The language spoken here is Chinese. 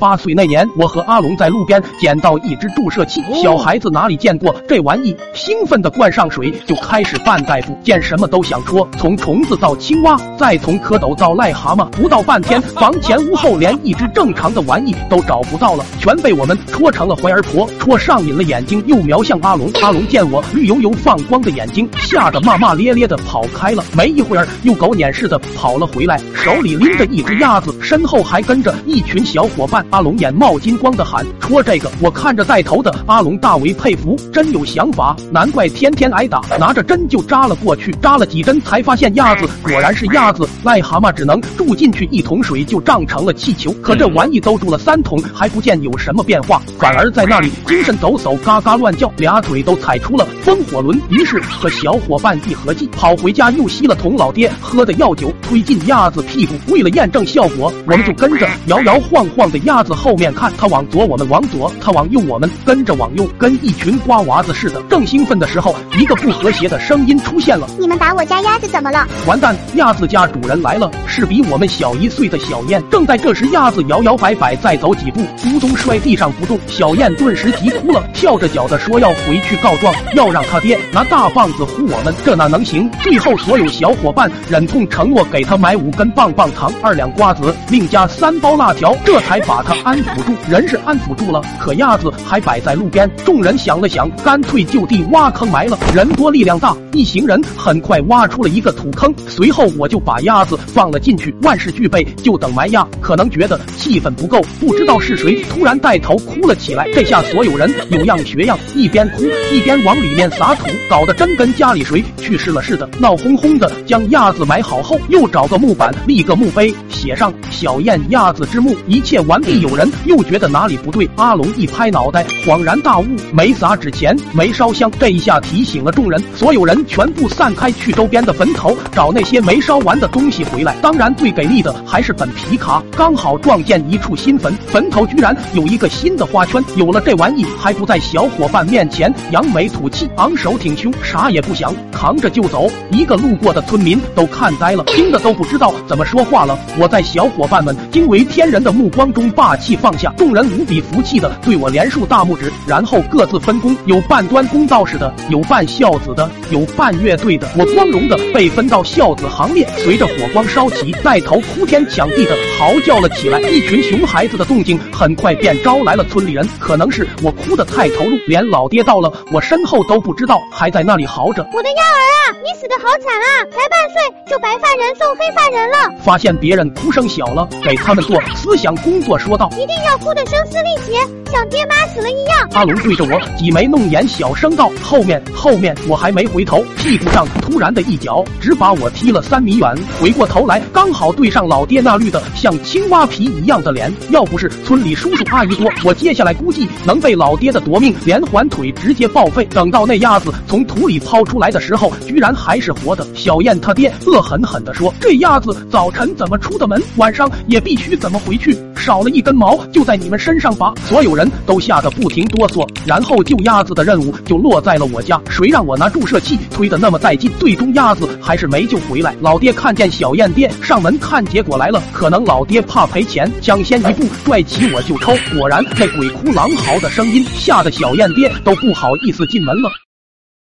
八岁那年，我和阿龙在路边捡到一只注射器，小孩子哪里见过这玩意？兴奋的灌上水，就开始扮大夫，见什么都想戳，从虫子到青蛙，再从蝌蚪到癞蛤蟆，不到半天，房前屋后连一只正常的玩意都找不到了，全被我们戳成了怀儿婆，戳上瘾了，眼睛又瞄向阿龙。阿龙见我绿油油放光的眼睛，吓得骂骂咧咧的跑开了。没一会儿，又狗撵似的跑了回来，手里拎着一只鸭子，身后还跟着一群小伙伴。阿龙眼冒金光的喊：“戳这个！”我看着带头的阿龙，大为佩服，真有想法，难怪天天挨打。拿着针就扎了过去，扎了几针才发现鸭子果然是鸭子，癞蛤蟆只能住进去一桶水就胀成了气球。可这玩意都住了三桶，还不见有什么变化，反而在那里精神抖擞，嘎嘎乱叫，俩腿都踩出了风火轮。于是和小伙伴一合计，跑回家又吸了桶老爹喝的药酒，推进鸭子屁股。为了验证效果，我们就跟着摇摇晃晃的鸭。鸭子后面看，他往左，我们往左；他往右，我们跟着往右，跟一群瓜娃子似的。正兴奋的时候，一个不和谐的声音出现了：“你们打我家鸭子怎么了？”完蛋，鸭子家主人来了，是比我们小一岁的小燕。正在这时，鸭子摇摇摆摆再走几步，咕咚摔地上不动。小燕顿时急哭了，跳着脚的说要回去告状，要让他爹拿大棒子呼我们。这哪能行？最后，所有小伙伴忍痛承诺给他买五根棒棒糖、二两瓜子，另加三包辣条，这才把他。安抚住，人是安抚住了，可鸭子还摆在路边。众人想了想，干脆就地挖坑埋了。人多力量大，一行人很快挖出了一个土坑。随后我就把鸭子放了进去，万事俱备，就等埋鸭。可能觉得气氛不够，不知道是谁突然带头哭了起来。这下所有人有样学样，一边哭一边往里面撒土，搞得真跟家里谁去世了似的，闹哄哄的。将鸭子埋好后，又找个木板立个墓碑，写上“小燕鸭子之墓”。一切完毕。有人又觉得哪里不对，阿龙一拍脑袋，恍然大悟，没撒纸钱，没烧香，这一下提醒了众人，所有人全部散开，去周边的坟头找那些没烧完的东西回来。当然，最给力的还是本皮卡，刚好撞见一处新坟，坟头居然有一个新的花圈。有了这玩意，还不在小伙伴面前扬眉吐气，昂首挺胸，啥也不想，扛着就走。一个路过的村民都看呆了，惊的都不知道怎么说话了。我在小伙伴们惊为天人的目光中霸。气放下，众人无比服气的对我连竖大拇指，然后各自分工，有半端公道士的，有半孝子的，有半乐队的。我光荣的被分到孝子行列。随着火光烧起，带头哭天抢地的嚎叫了起来。一群熊孩子的动静很快便招来了村里人。可能是我哭得太投入，连老爹到了我身后都不知道，还在那里嚎着：“我的鸭儿啊，你死的好惨啊！才半岁就白发人送黑发人了。”发现别人哭声小了，给他们做思想工作，说。一定要哭得声嘶力竭，像爹妈死了一样。阿龙对着我挤眉弄眼，小声道：“后面，后面。”我还没回头，屁股上突然的一脚，只把我踢了三米远。回过头来，刚好对上老爹那绿的像青蛙皮一样的脸。要不是村里叔叔阿姨多，我接下来估计能被老爹的夺命连环腿直接报废。等到那鸭子从土里抛出来的时候，居然还是活的。小燕他爹恶狠狠地说：“这鸭子早晨怎么出的门，晚上也必须怎么回去。”少了一根毛就在你们身上拔，所有人人都吓得不停哆嗦。然后救鸭子的任务就落在了我家，谁让我拿注射器推的那么带劲？最终鸭子还是没救回来。老爹看见小燕爹上门看结果来了，可能老爹怕赔钱，抢先一步拽起我就抽。果然那鬼哭狼嚎的声音吓得小燕爹都不好意思进门了。